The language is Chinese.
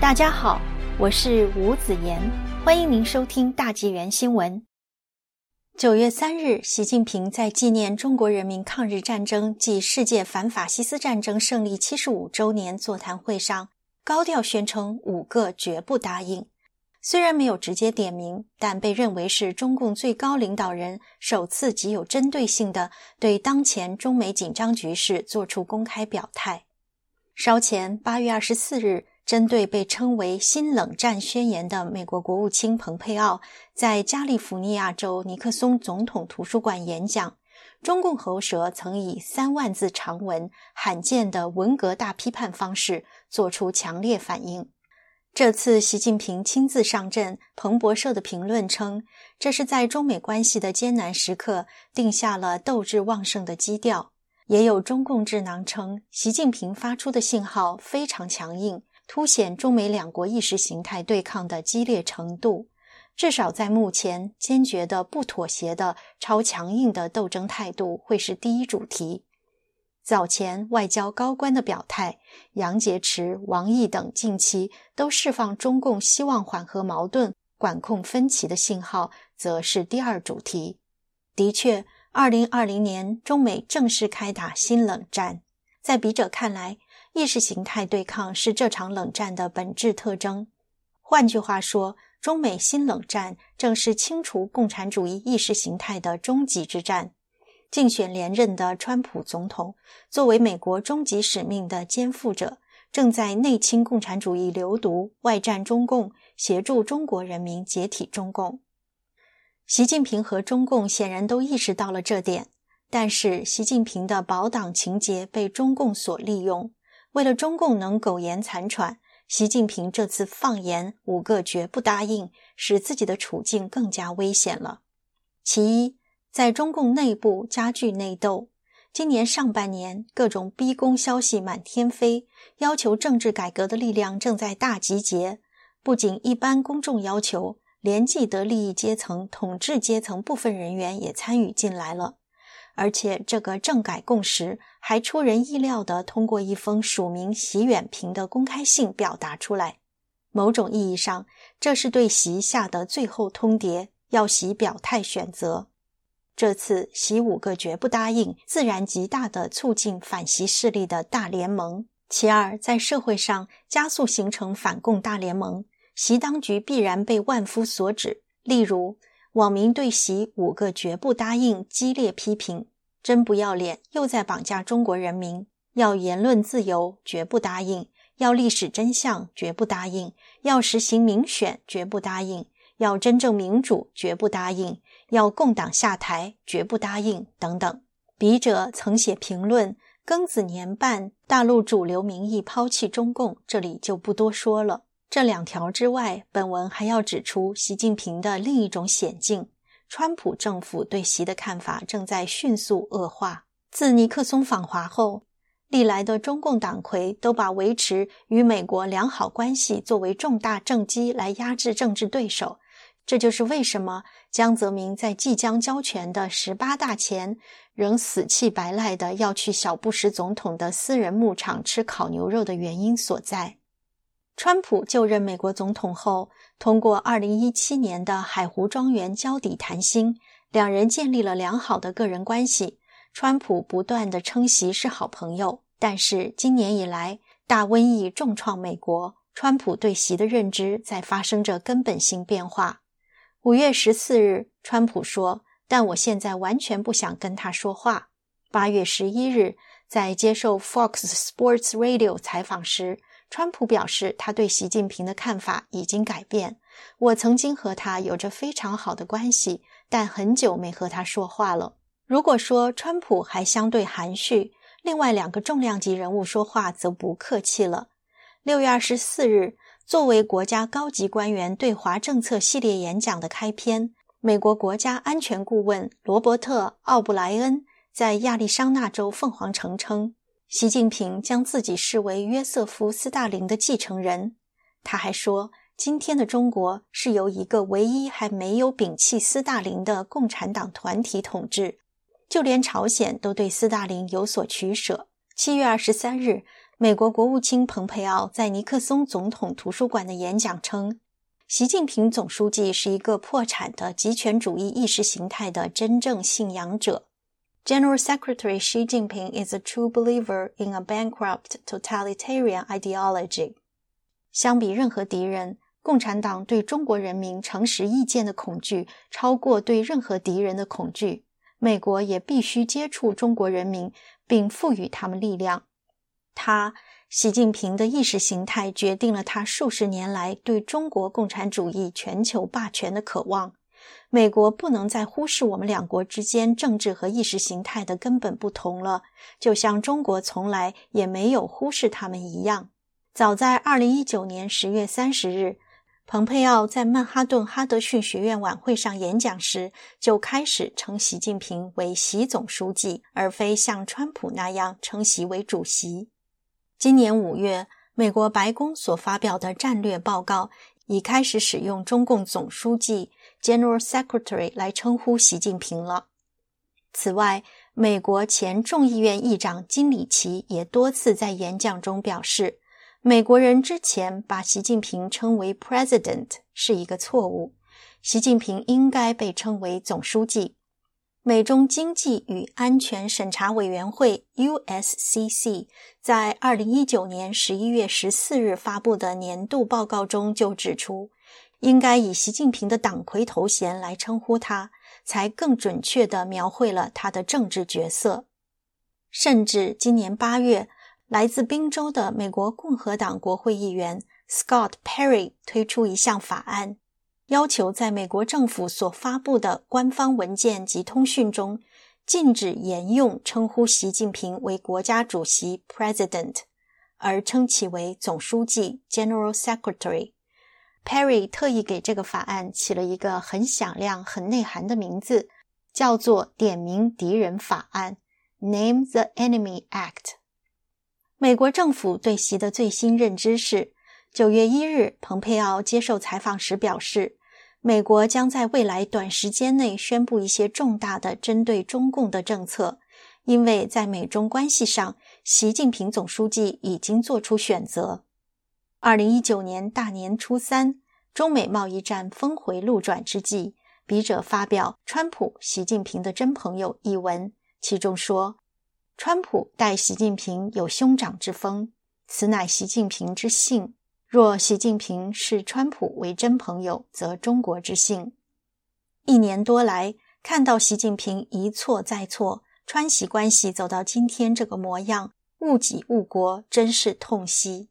大家好，我是吴子言，欢迎您收听大纪元新闻。九月三日，习近平在纪念中国人民抗日战争暨世界反法西斯战争胜利七十五周年座谈会上，高调宣称五个绝不答应。虽然没有直接点名，但被认为是中共最高领导人首次极有针对性的对当前中美紧张局势作出公开表态。稍前，八月二十四日。针对被称为“新冷战宣言”的美国国务卿蓬佩奥在加利福尼亚州尼克松总统图书馆演讲，中共喉舌曾以三万字长文、罕见的文革大批判方式作出强烈反应。这次习近平亲自上阵，彭博社的评论称，这是在中美关系的艰难时刻定下了斗志旺盛的基调。也有中共智囊称，习近平发出的信号非常强硬。凸显中美两国意识形态对抗的激烈程度，至少在目前，坚决的、不妥协的、超强硬的斗争态度会是第一主题。早前外交高官的表态，杨洁篪、王毅等近期都释放中共希望缓和矛盾、管控分歧的信号，则是第二主题。的确，二零二零年中美正式开打新冷战，在笔者看来。意识形态对抗是这场冷战的本质特征。换句话说，中美新冷战正是清除共产主义意识形态的终极之战。竞选连任的川普总统，作为美国终极使命的肩负者，正在内清共产主义流毒，外战中共，协助中国人民解体中共。习近平和中共显然都意识到了这点，但是习近平的保党情节被中共所利用。为了中共能苟延残喘，习近平这次放言五个绝不答应，使自己的处境更加危险了。其一，在中共内部加剧内斗。今年上半年，各种逼宫消息满天飞，要求政治改革的力量正在大集结。不仅一般公众要求，连既得利益阶层、统治阶层部分人员也参与进来了。而且，这个政改共识还出人意料地通过一封署名习远平的公开信表达出来。某种意义上，这是对习下的最后通牒，要习表态选择。这次习五个绝不答应，自然极大地促进反习势力的大联盟。其二，在社会上加速形成反共大联盟，习当局必然被万夫所指。例如，网民对习五个绝不答应激烈批评，真不要脸，又在绑架中国人民。要言论自由，绝不答应；要历史真相，绝不答应；要实行民选，绝不答应；要真正民主，绝不答应；要共党下台，绝不答应。等等。笔者曾写评论：庚子年半，大陆主流民意抛弃中共，这里就不多说了。这两条之外，本文还要指出习近平的另一种险境：川普政府对习的看法正在迅速恶化。自尼克松访华后，历来的中共党魁都把维持与美国良好关系作为重大政绩来压制政治对手。这就是为什么江泽民在即将交权的十八大前，仍死气白赖的要去小布什总统的私人牧场吃烤牛肉的原因所在。川普就任美国总统后，通过2017年的海湖庄园交底谈心，两人建立了良好的个人关系。川普不断地称席是好朋友，但是今年以来，大瘟疫重创美国，川普对席的认知在发生着根本性变化。五月十四日，川普说：“但我现在完全不想跟他说话。”八月十一日，在接受 Fox Sports Radio 采访时。川普表示，他对习近平的看法已经改变。我曾经和他有着非常好的关系，但很久没和他说话了。如果说川普还相对含蓄，另外两个重量级人物说话则不客气了。六月二十四日，作为国家高级官员对华政策系列演讲的开篇，美国国家安全顾问罗伯特·奥布莱恩在亚利桑那州凤凰城称。习近平将自己视为约瑟夫·斯大林的继承人。他还说，今天的中国是由一个唯一还没有摒弃斯大林的共产党团体统治，就连朝鲜都对斯大林有所取舍。七月二十三日，美国国务卿蓬佩奥在尼克松总统图书馆的演讲称，习近平总书记是一个破产的极权主义意识形态的真正信仰者。General Secretary Xi Jinping is a true believer in a bankrupt totalitarian ideology。相比任何敌人，共产党对中国人民诚实意见的恐惧超过对任何敌人的恐惧。美国也必须接触中国人民，并赋予他们力量。他，习近平的意识形态决定了他数十年来对中国共产主义全球霸权的渴望。美国不能再忽视我们两国之间政治和意识形态的根本不同了，就像中国从来也没有忽视他们一样。早在二零一九年十月三十日，蓬佩奥在曼哈顿哈德逊学院晚会上演讲时，就开始称习近平为“习总书记”，而非像川普那样称习为“主席”。今年五月，美国白宫所发表的战略报告已开始使用中共总书记。General Secretary 来称呼习近平了。此外，美国前众议院议长金里奇也多次在演讲中表示，美国人之前把习近平称为 President 是一个错误，习近平应该被称为总书记。美中经济与安全审查委员会 （USCC） 在二零一九年十一月十四日发布的年度报告中就指出。应该以习近平的党魁头衔来称呼他，才更准确地描绘了他的政治角色。甚至今年八月，来自宾州的美国共和党国会议员 Scott Perry 推出一项法案，要求在美国政府所发布的官方文件及通讯中，禁止沿用称呼习近平为国家主席 （President），而称其为总书记 （General Secretary）。Perry 特意给这个法案起了一个很响亮、很内涵的名字，叫做“点名敌人法案 ”（Name the Enemy Act）。美国政府对习的最新认知是：九月一日，蓬佩奥接受采访时表示，美国将在未来短时间内宣布一些重大的针对中共的政策，因为在美中关系上，习近平总书记已经做出选择。二零一九年大年初三，中美贸易战峰回路转之际，笔者发表《川普习近平的真朋友》一文，其中说：“川普待习近平有兄长之风，此乃习近平之幸。若习近平视川普为真朋友，则中国之幸。”一年多来，看到习近平一错再错，川习关系走到今天这个模样，误己误国，真是痛惜。